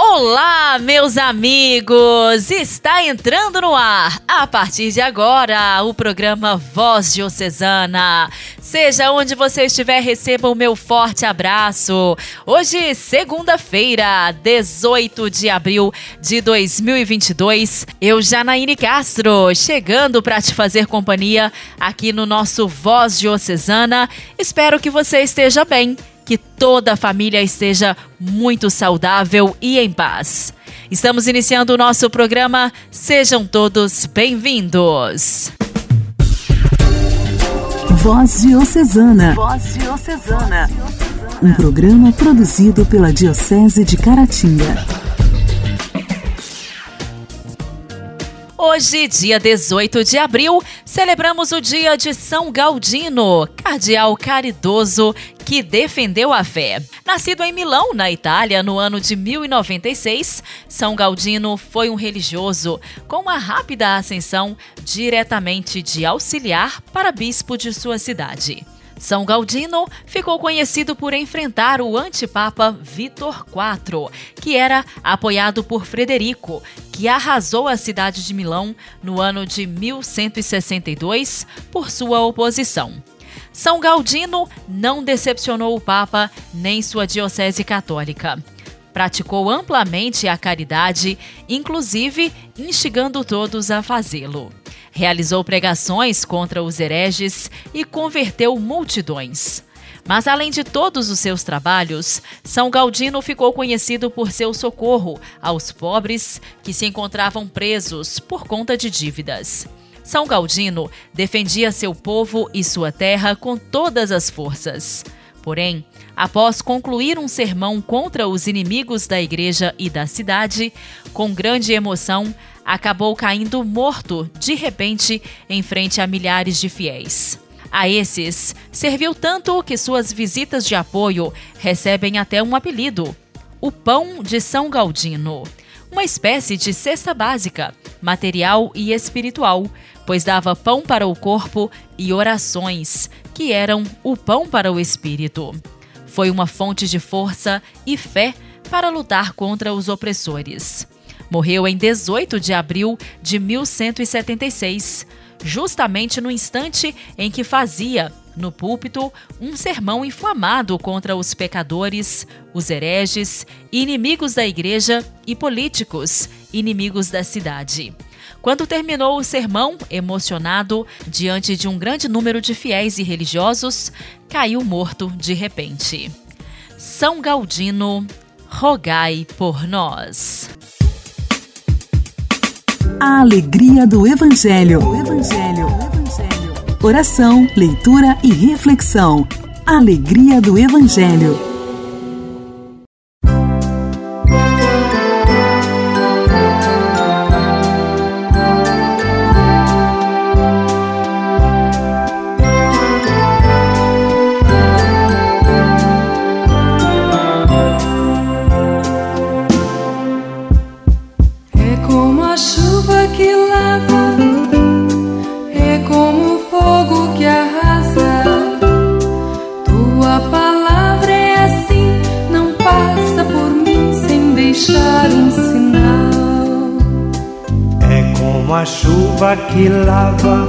Olá, meus amigos! Está entrando no ar, a partir de agora, o programa Voz Diocesana. Seja onde você estiver, receba o meu forte abraço. Hoje, segunda-feira, 18 de abril de 2022, eu, Janaíne Castro, chegando para te fazer companhia aqui no nosso Voz Diocesana. Espero que você esteja bem que toda a família esteja muito saudável e em paz. Estamos iniciando o nosso programa. Sejam todos bem-vindos. Voz Diocesana. Voz Diocesana. Um programa produzido pela Diocese de Caratinga. Hoje, dia 18 de abril, celebramos o dia de São Galdino, cardeal caridoso que defendeu a fé. Nascido em Milão, na Itália, no ano de 1096, São Galdino foi um religioso com uma rápida ascensão diretamente de auxiliar para bispo de sua cidade. São Galdino ficou conhecido por enfrentar o antipapa Vitor IV, que era apoiado por Frederico, que arrasou a cidade de Milão no ano de 1162 por sua oposição. São Galdino não decepcionou o Papa nem sua diocese católica. Praticou amplamente a caridade, inclusive instigando todos a fazê-lo. Realizou pregações contra os hereges e converteu multidões. Mas além de todos os seus trabalhos, São Galdino ficou conhecido por seu socorro aos pobres que se encontravam presos por conta de dívidas. São Galdino defendia seu povo e sua terra com todas as forças. Porém, após concluir um sermão contra os inimigos da igreja e da cidade, com grande emoção, acabou caindo morto de repente em frente a milhares de fiéis. A esses, serviu tanto que suas visitas de apoio recebem até um apelido: o Pão de São Galdino. Uma espécie de cesta básica, material e espiritual, pois dava pão para o corpo e orações, que eram o pão para o espírito. Foi uma fonte de força e fé para lutar contra os opressores. Morreu em 18 de abril de 1176, justamente no instante em que fazia, no púlpito, um sermão inflamado contra os pecadores, os hereges, inimigos da igreja e políticos, inimigos da cidade. Quando terminou o sermão, emocionado, diante de um grande número de fiéis e religiosos, caiu morto de repente. São Galdino, rogai por nós. A alegria do Evangelho. O Evangelho. Evangelho. Oração, leitura e reflexão. Alegria do Evangelho. Que lava,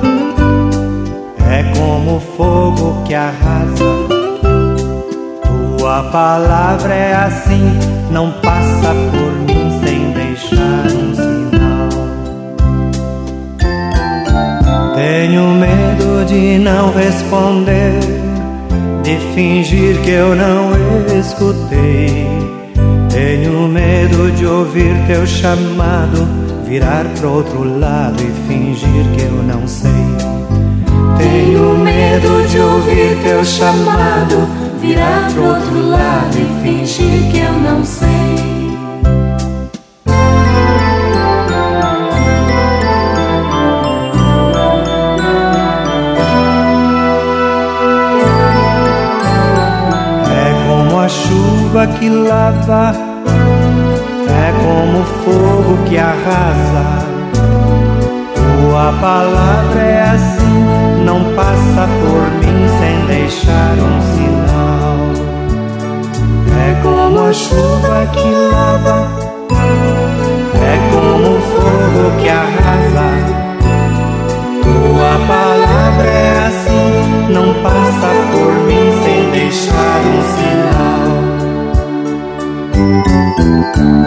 é como fogo que arrasa. Tua palavra é assim, não passa por mim sem deixar um sinal. Tenho medo de não responder, de fingir que eu não escutei. Tenho medo de ouvir teu chamado virar pro outro lado e fingir que eu não sei. Tenho medo de ouvir teu chamado, virar pro outro lado e fingir que eu não sei. É como a chuva que lava que arrasa. Tua palavra é assim, não passa por mim sem deixar um sinal. É como a chuva que lava, é como o fogo que arrasa. Tua palavra é assim, não passa por mim sem deixar um sinal.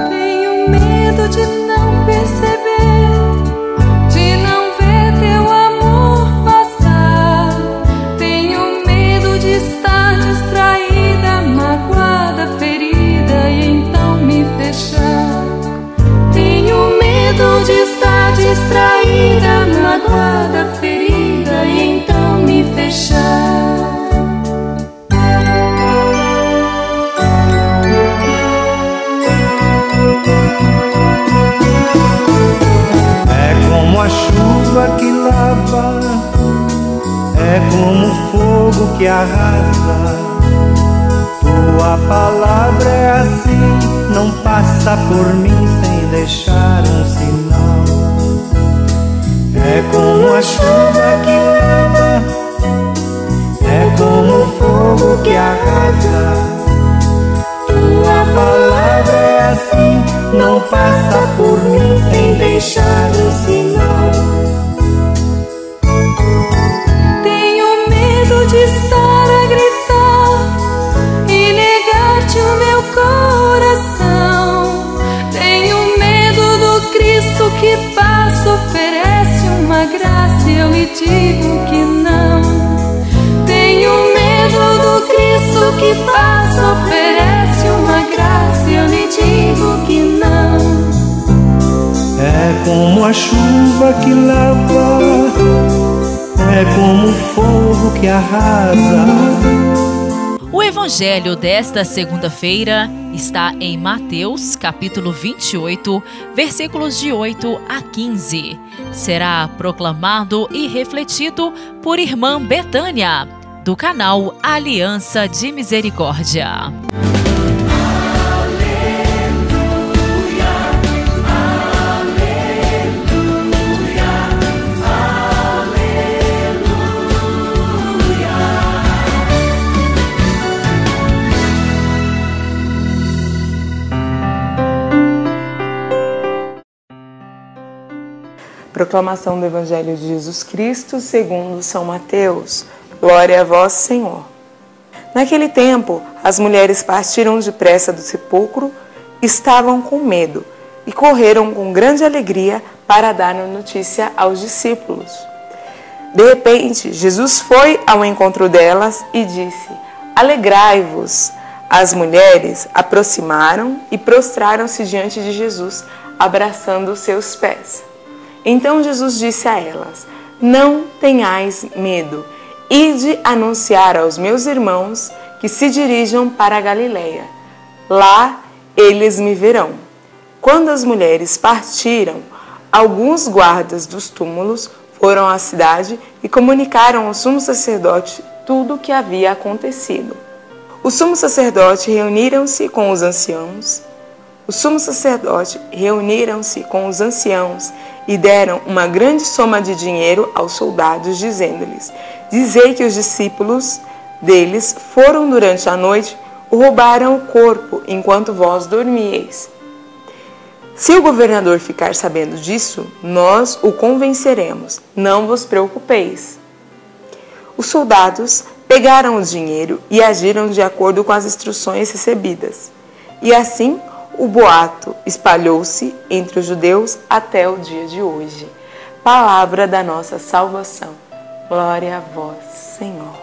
Tenho medo de que arrasa. Tua palavra é assim, não passa por mim sem deixar um sinal. É como a chuva que lava, é como o fogo que arrasa. Tua palavra é assim, não passa por mim sem deixar um sinal. Uma graça e eu lhe digo que não. Tenho medo do Cristo que passa, oferece uma graça e eu lhe digo que não. É como a chuva que lava, é como o fogo que arrasa. O evangelho desta segunda-feira está em Mateus, capítulo 28, versículos de 8 a 15. Será proclamado e refletido por irmã Betânia, do canal Aliança de Misericórdia. Proclamação do Evangelho de Jesus Cristo segundo São Mateus. Glória a vós, Senhor. Naquele tempo, as mulheres partiram depressa do sepulcro, estavam com medo e correram com grande alegria para dar notícia aos discípulos. De repente, Jesus foi ao encontro delas e disse: Alegrai-vos. As mulheres aproximaram e prostraram-se diante de Jesus, abraçando seus pés. Então Jesus disse a elas: Não tenhais medo, ide anunciar aos meus irmãos que se dirijam para a Galiléia. Lá eles me verão. Quando as mulheres partiram, alguns guardas dos túmulos foram à cidade e comunicaram ao sumo sacerdote tudo o que havia acontecido. O sumo sacerdote reuniram-se com os anciãos. O sumo sacerdote reuniram-se com os anciãos e deram uma grande soma de dinheiro aos soldados, dizendo-lhes: Dizei que os discípulos deles foram durante a noite, roubaram o corpo enquanto vós dormieis. Se o governador ficar sabendo disso, nós o convenceremos. Não vos preocupeis. Os soldados pegaram o dinheiro e agiram de acordo com as instruções recebidas. E assim o boato espalhou-se entre os judeus até o dia de hoje. Palavra da nossa salvação. Glória a vós, Senhor.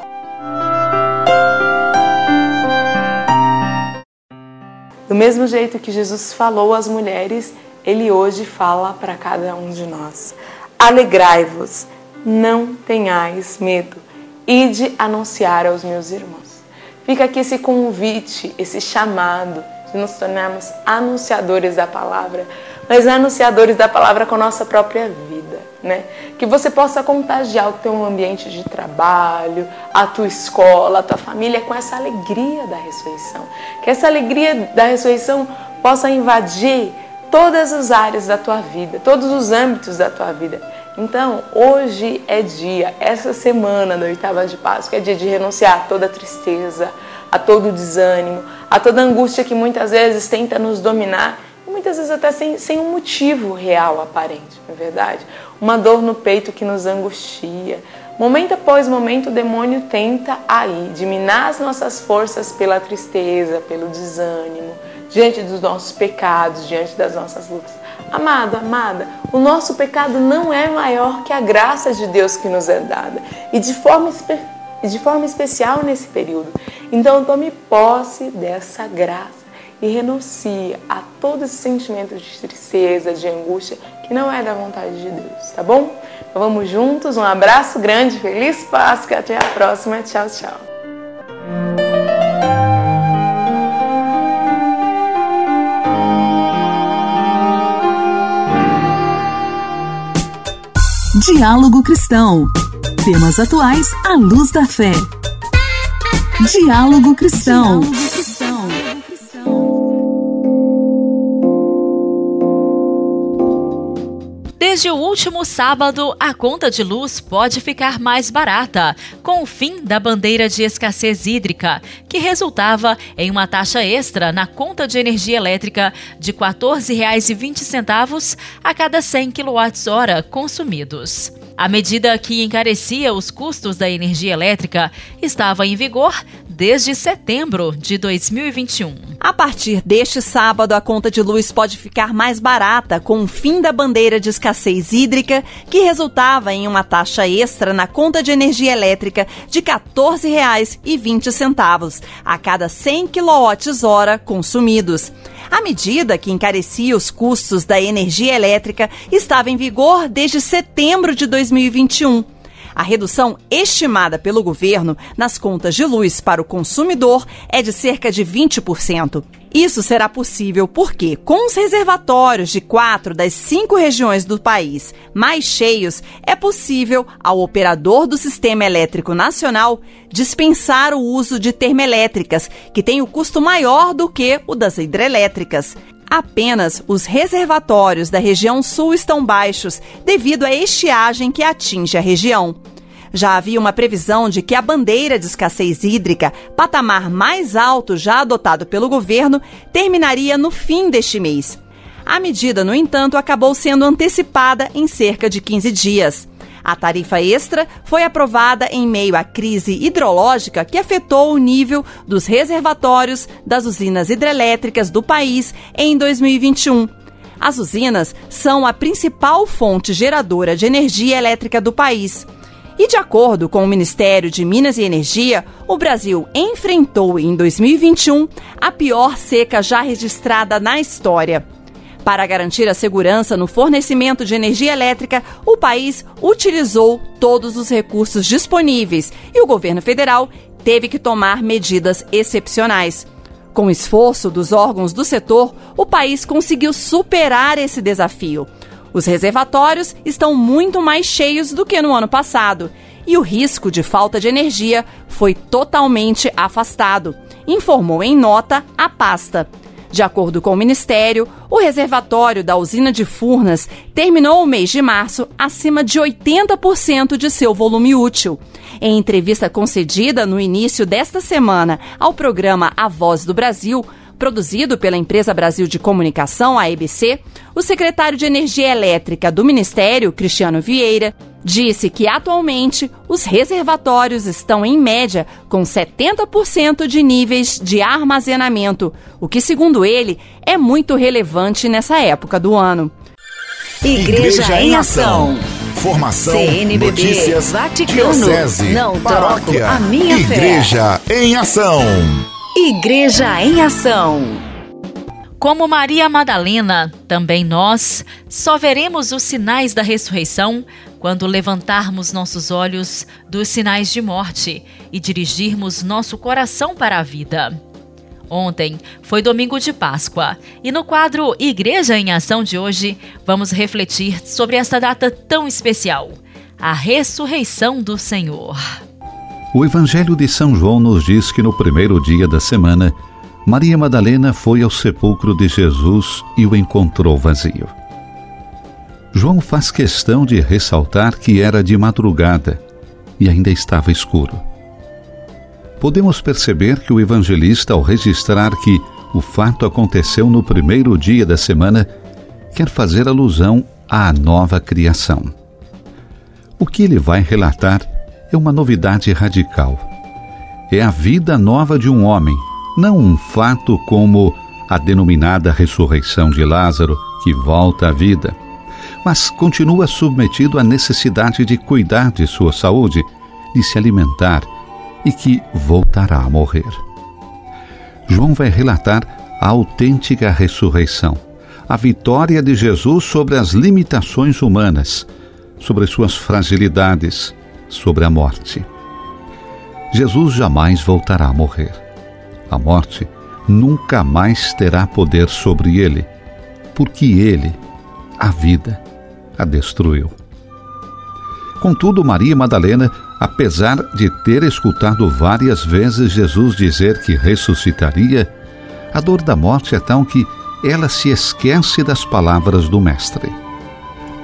Do mesmo jeito que Jesus falou às mulheres, ele hoje fala para cada um de nós. Alegrai-vos, não tenhais medo, ide anunciar aos meus irmãos. Fica aqui esse convite, esse chamado de nos tornarmos anunciadores da palavra, mas anunciadores da palavra com a nossa própria vida, né? Que você possa contagiar o teu ambiente de trabalho, a tua escola, a tua família com essa alegria da ressurreição. Que essa alegria da ressurreição possa invadir todas as áreas da tua vida, todos os âmbitos da tua vida. Então, hoje é dia, essa semana da oitava de Páscoa, é dia de renunciar a toda tristeza, a todo desânimo, a toda angústia que muitas vezes tenta nos dominar e muitas vezes até sem, sem um motivo real aparente, não é verdade? Uma dor no peito que nos angustia. Momento após momento, o demônio tenta aí diminar as nossas forças pela tristeza, pelo desânimo, diante dos nossos pecados, diante das nossas lutas. Amado, amada, o nosso pecado não é maior que a graça de Deus que nos é dada. E de forma, de forma especial nesse período. Então tome posse dessa graça e renuncie a todo esse sentimento de tristeza, de angústia, que não é da vontade de Deus, tá bom? Então vamos juntos, um abraço grande, feliz Páscoa, até a próxima, tchau, tchau. Diálogo Cristão. Temas atuais à luz da fé. Diálogo Cristão. Diálogo Cristão. Desde o último sábado, a conta de luz pode ficar mais barata, com o fim da bandeira de escassez hídrica, que resultava em uma taxa extra na conta de energia elétrica de R$ 14,20 a cada 100 kWh consumidos. A medida que encarecia os custos da energia elétrica estava em vigor desde setembro de 2021. A partir deste sábado, a conta de luz pode ficar mais barata com o fim da bandeira de escassez hídrica, que resultava em uma taxa extra na conta de energia elétrica de R$ 14,20 a cada 100 kWh consumidos. A medida que encarecia os custos da energia elétrica estava em vigor desde setembro de 2021. A redução estimada pelo governo nas contas de luz para o consumidor é de cerca de 20%. Isso será possível porque, com os reservatórios de quatro das cinco regiões do país mais cheios, é possível ao operador do Sistema Elétrico Nacional dispensar o uso de termoelétricas, que tem o custo maior do que o das hidrelétricas. Apenas os reservatórios da região sul estão baixos devido à estiagem que atinge a região. Já havia uma previsão de que a bandeira de escassez hídrica, patamar mais alto já adotado pelo governo, terminaria no fim deste mês. A medida, no entanto, acabou sendo antecipada em cerca de 15 dias. A tarifa extra foi aprovada em meio à crise hidrológica que afetou o nível dos reservatórios das usinas hidrelétricas do país em 2021. As usinas são a principal fonte geradora de energia elétrica do país. E de acordo com o Ministério de Minas e Energia, o Brasil enfrentou em 2021 a pior seca já registrada na história. Para garantir a segurança no fornecimento de energia elétrica, o país utilizou todos os recursos disponíveis e o governo federal teve que tomar medidas excepcionais. Com o esforço dos órgãos do setor, o país conseguiu superar esse desafio. Os reservatórios estão muito mais cheios do que no ano passado e o risco de falta de energia foi totalmente afastado, informou em nota a pasta. De acordo com o Ministério, o reservatório da usina de Furnas terminou o mês de março acima de 80% de seu volume útil. Em entrevista concedida no início desta semana ao programa A Voz do Brasil, produzido pela Empresa Brasil de Comunicação, a EBC, o secretário de Energia Elétrica do Ministério, Cristiano Vieira, disse que atualmente os reservatórios estão em média com 70% de níveis de armazenamento, o que, segundo ele, é muito relevante nessa época do ano. Igreja, Igreja em Ação. Formação, CNBB, notícias, Vaticano, diocese, não paróquia, troco a minha Igreja fé. em Ação. Igreja em Ação. Como Maria Madalena, também nós só veremos os sinais da ressurreição quando levantarmos nossos olhos dos sinais de morte e dirigirmos nosso coração para a vida. Ontem foi domingo de Páscoa e no quadro Igreja em Ação de hoje vamos refletir sobre esta data tão especial, a ressurreição do Senhor. O Evangelho de São João nos diz que no primeiro dia da semana, Maria Madalena foi ao sepulcro de Jesus e o encontrou vazio. João faz questão de ressaltar que era de madrugada e ainda estava escuro. Podemos perceber que o evangelista, ao registrar que o fato aconteceu no primeiro dia da semana, quer fazer alusão à nova criação. O que ele vai relatar é uma novidade radical. É a vida nova de um homem, não um fato como a denominada ressurreição de Lázaro, que volta à vida, mas continua submetido à necessidade de cuidar de sua saúde, de se alimentar e que voltará a morrer. João vai relatar a autêntica ressurreição, a vitória de Jesus sobre as limitações humanas, sobre suas fragilidades, sobre a morte. Jesus jamais voltará a morrer. A morte nunca mais terá poder sobre ele, porque ele, a vida, a destruiu. Contudo, Maria Madalena, apesar de ter escutado várias vezes Jesus dizer que ressuscitaria, a dor da morte é tão que ela se esquece das palavras do Mestre.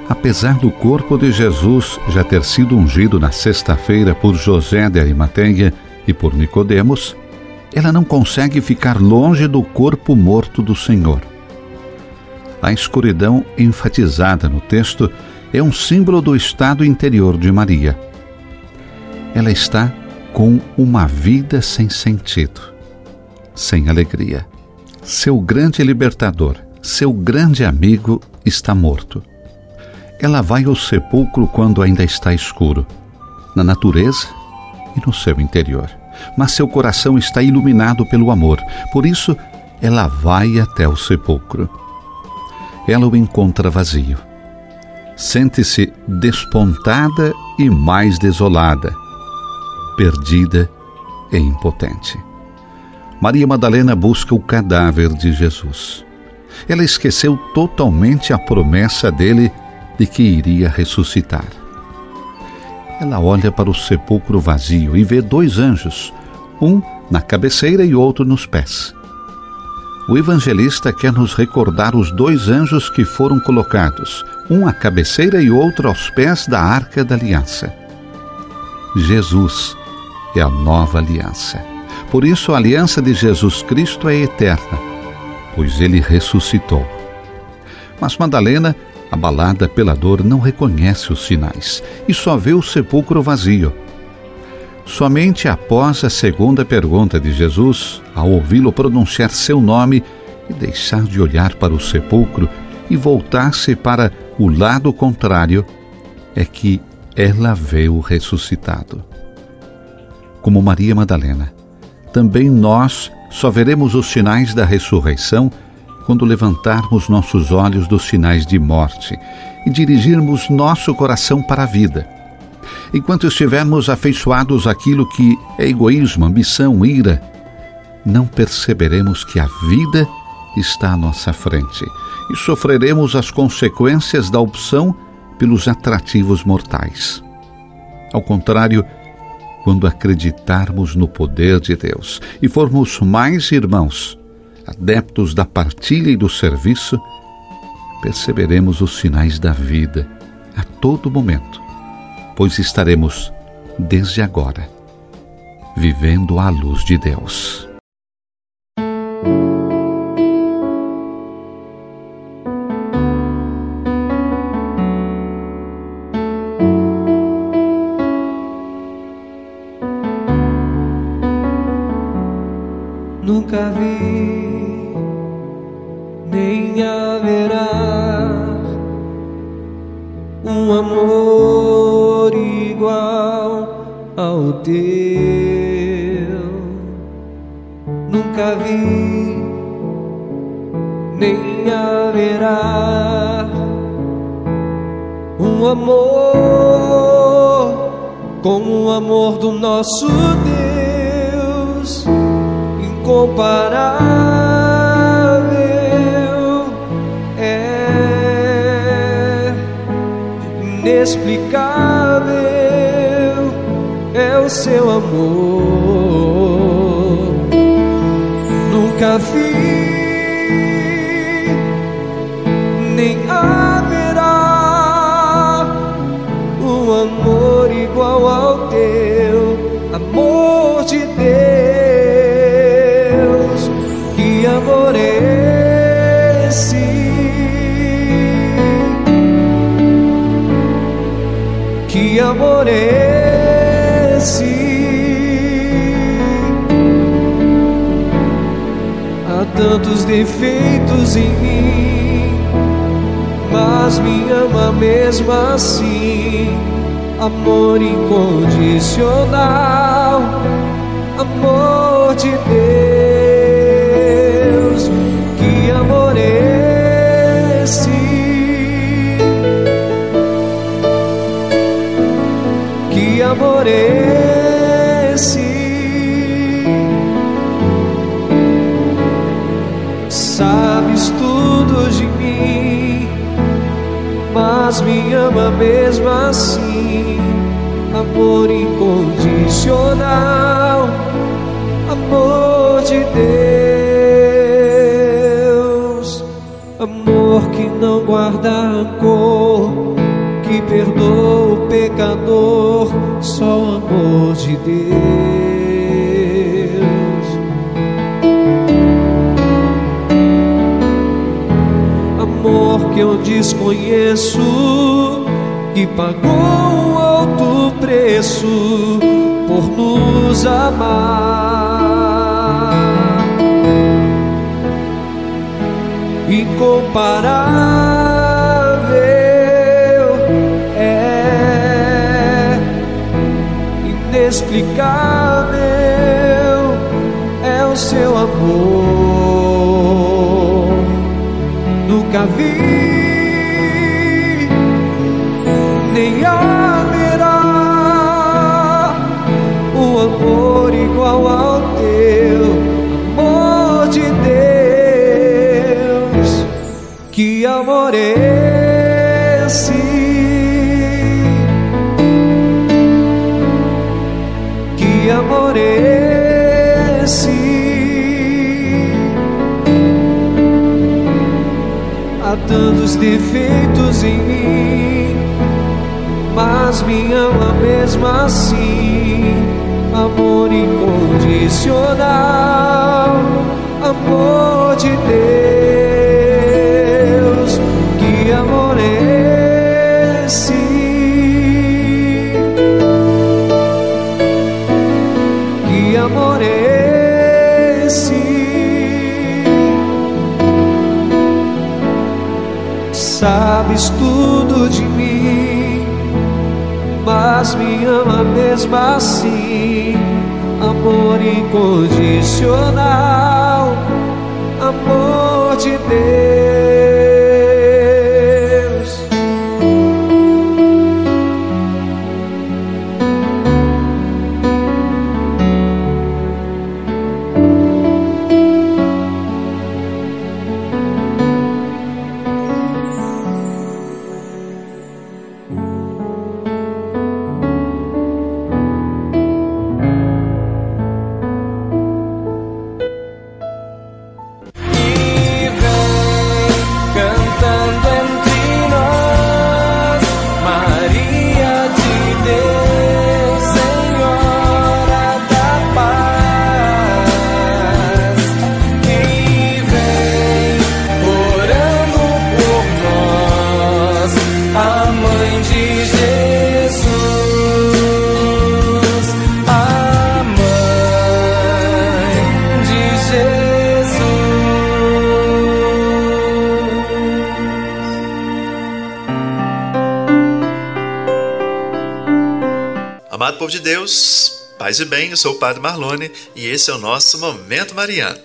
Apesar do corpo de Jesus já ter sido ungido na sexta-feira por José de Arimateia e por Nicodemos, ela não consegue ficar longe do corpo morto do Senhor. A escuridão enfatizada no texto é um símbolo do estado interior de Maria. Ela está com uma vida sem sentido, sem alegria. Seu grande libertador, seu grande amigo está morto ela vai ao sepulcro quando ainda está escuro, na natureza e no seu interior. Mas seu coração está iluminado pelo amor, por isso ela vai até o sepulcro. Ela o encontra vazio. Sente-se despontada e mais desolada, perdida e impotente. Maria Madalena busca o cadáver de Jesus. Ela esqueceu totalmente a promessa dele de que iria ressuscitar. Ela olha para o sepulcro vazio e vê dois anjos, um na cabeceira e outro nos pés. O evangelista quer nos recordar os dois anjos que foram colocados, um à cabeceira e outro aos pés da arca da aliança. Jesus é a nova aliança. Por isso, a aliança de Jesus Cristo é eterna, pois ele ressuscitou. Mas Madalena Abalada pela dor, não reconhece os sinais e só vê o sepulcro vazio. Somente após a segunda pergunta de Jesus, ao ouvi-lo pronunciar seu nome e deixar de olhar para o sepulcro e voltar-se para o lado contrário, é que ela vê o ressuscitado. Como Maria Madalena, também nós só veremos os sinais da ressurreição quando levantarmos nossos olhos dos sinais de morte e dirigirmos nosso coração para a vida. Enquanto estivermos afeiçoados àquilo que é egoísmo, ambição, ira, não perceberemos que a vida está à nossa frente e sofreremos as consequências da opção pelos atrativos mortais. Ao contrário, quando acreditarmos no poder de Deus e formos mais irmãos, adeptos da partilha e do serviço, perceberemos os sinais da vida a todo momento, pois estaremos, desde agora, vivendo à luz de Deus. vi, nem haverá um amor igual ao teu. Tantos defeitos em mim, mas me ama mesmo assim. Amor incondicional, amor de Deus. Que amor é esse? Que amor é esse? Mas me ama mesmo assim. Amor incondicional, amor de Deus, amor que não guarda rancor, que perdoa o pecador, só o amor de Deus. Que eu desconheço, que pagou um alto preço por nos amar. Incomparável é, inexplicável é o seu amor nunca vi, nem haverá o amor igual ao teu amor de Deus. Que amor é tantos defeitos em mim, mas me ama mesmo assim. Amor incondicional, amor de Deus. De Deus, paz e bem, eu sou o Padre Marlone e esse é o nosso Momento Mariano.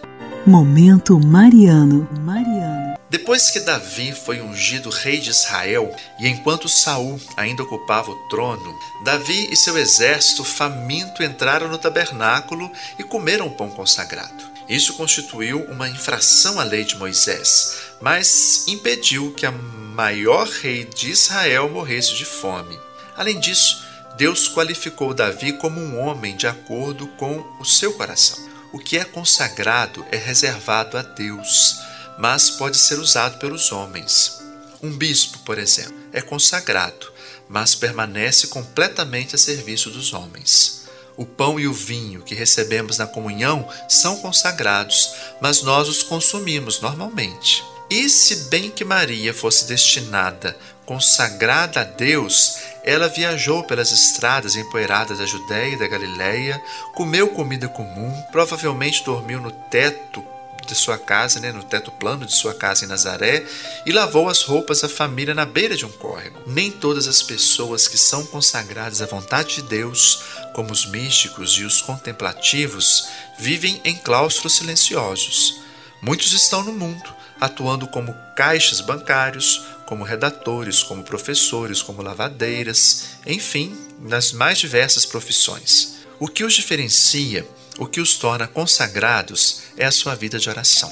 Momento Mariano. Mariano. Depois que Davi foi ungido rei de Israel e enquanto Saul ainda ocupava o trono, Davi e seu exército faminto entraram no tabernáculo e comeram o pão consagrado. Isso constituiu uma infração à lei de Moisés, mas impediu que a maior rei de Israel morresse de fome. Além disso, Deus qualificou Davi como um homem de acordo com o seu coração. O que é consagrado é reservado a Deus, mas pode ser usado pelos homens. Um bispo, por exemplo, é consagrado, mas permanece completamente a serviço dos homens. O pão e o vinho que recebemos na comunhão são consagrados, mas nós os consumimos normalmente. E se bem que Maria fosse destinada, consagrada a Deus, ela viajou pelas estradas empoeiradas da Judéia e da Galiléia, comeu comida comum, provavelmente dormiu no teto de sua casa, né, no teto plano de sua casa em Nazaré, e lavou as roupas da família na beira de um córrego. Nem todas as pessoas que são consagradas à vontade de Deus, como os místicos e os contemplativos, vivem em claustros silenciosos. Muitos estão no mundo, atuando como caixas bancários, como redatores, como professores, como lavadeiras, enfim, nas mais diversas profissões. O que os diferencia, o que os torna consagrados, é a sua vida de oração.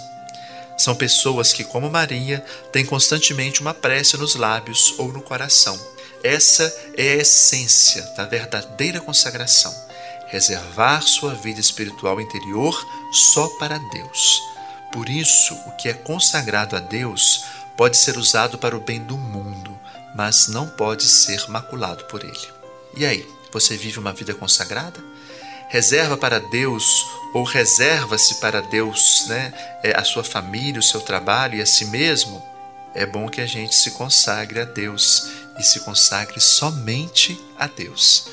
São pessoas que, como Maria, têm constantemente uma prece nos lábios ou no coração. Essa é a essência da verdadeira consagração. Reservar sua vida espiritual interior só para Deus. Por isso, o que é consagrado a Deus pode ser usado para o bem do mundo, mas não pode ser maculado por ele. E aí, você vive uma vida consagrada? Reserva para Deus ou reserva-se para Deus, né, é, a sua família, o seu trabalho e a si mesmo? É bom que a gente se consagre a Deus e se consagre somente a Deus.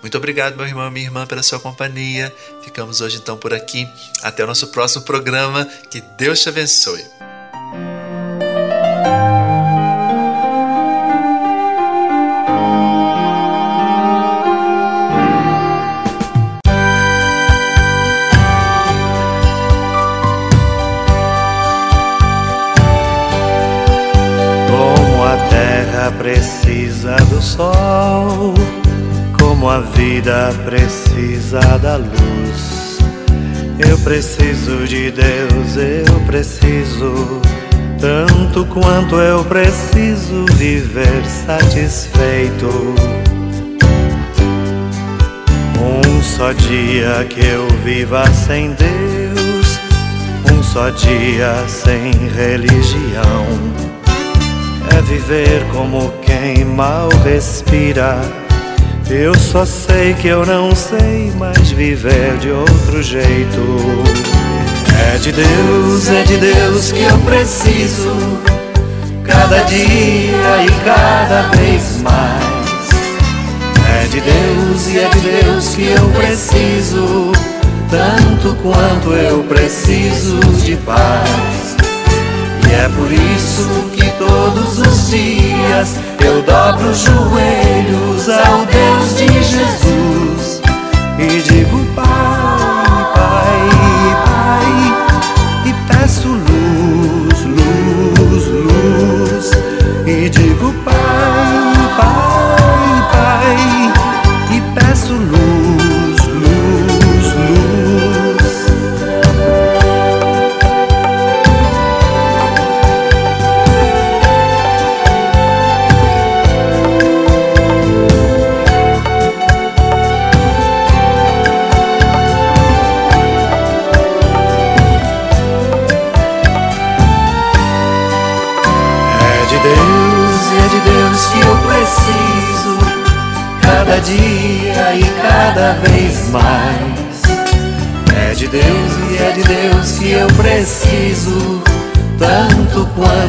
Muito obrigado, meu irmão e minha irmã, pela sua companhia. Ficamos hoje então por aqui. Até o nosso próximo programa. Que Deus te abençoe. Vida precisa da luz. Eu preciso de Deus, eu preciso tanto quanto eu preciso viver satisfeito. Um só dia que eu viva sem Deus, um só dia sem religião é viver como quem mal respira. Eu só sei que eu não sei mais viver de outro jeito. É de Deus, é de Deus que eu preciso, cada dia e cada vez mais. É de Deus e é de Deus que eu preciso, tanto quanto eu preciso de paz. E é por isso que todos os dias eu dobro os joelhos ao Deus de Jesus e digo: Pai, Pai, Pai, e peço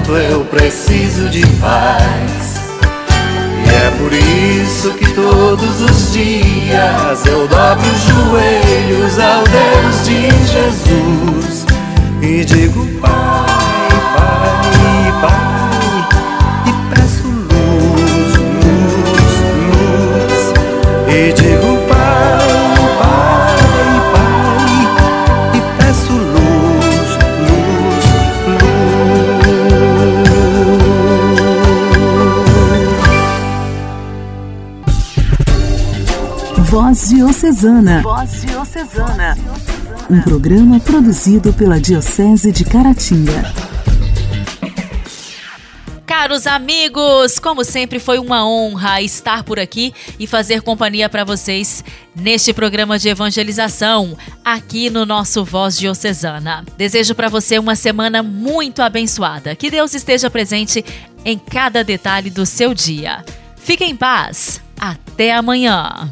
tanto quanto eu preciso Voz Diocesana. Voz Diocesana. Um programa produzido pela Diocese de Caratinga. Caros amigos, como sempre foi uma honra estar por aqui e fazer companhia para vocês neste programa de evangelização aqui no nosso Voz Diocesana. Desejo para você uma semana muito abençoada. Que Deus esteja presente em cada detalhe do seu dia. Fique em paz. Até amanhã.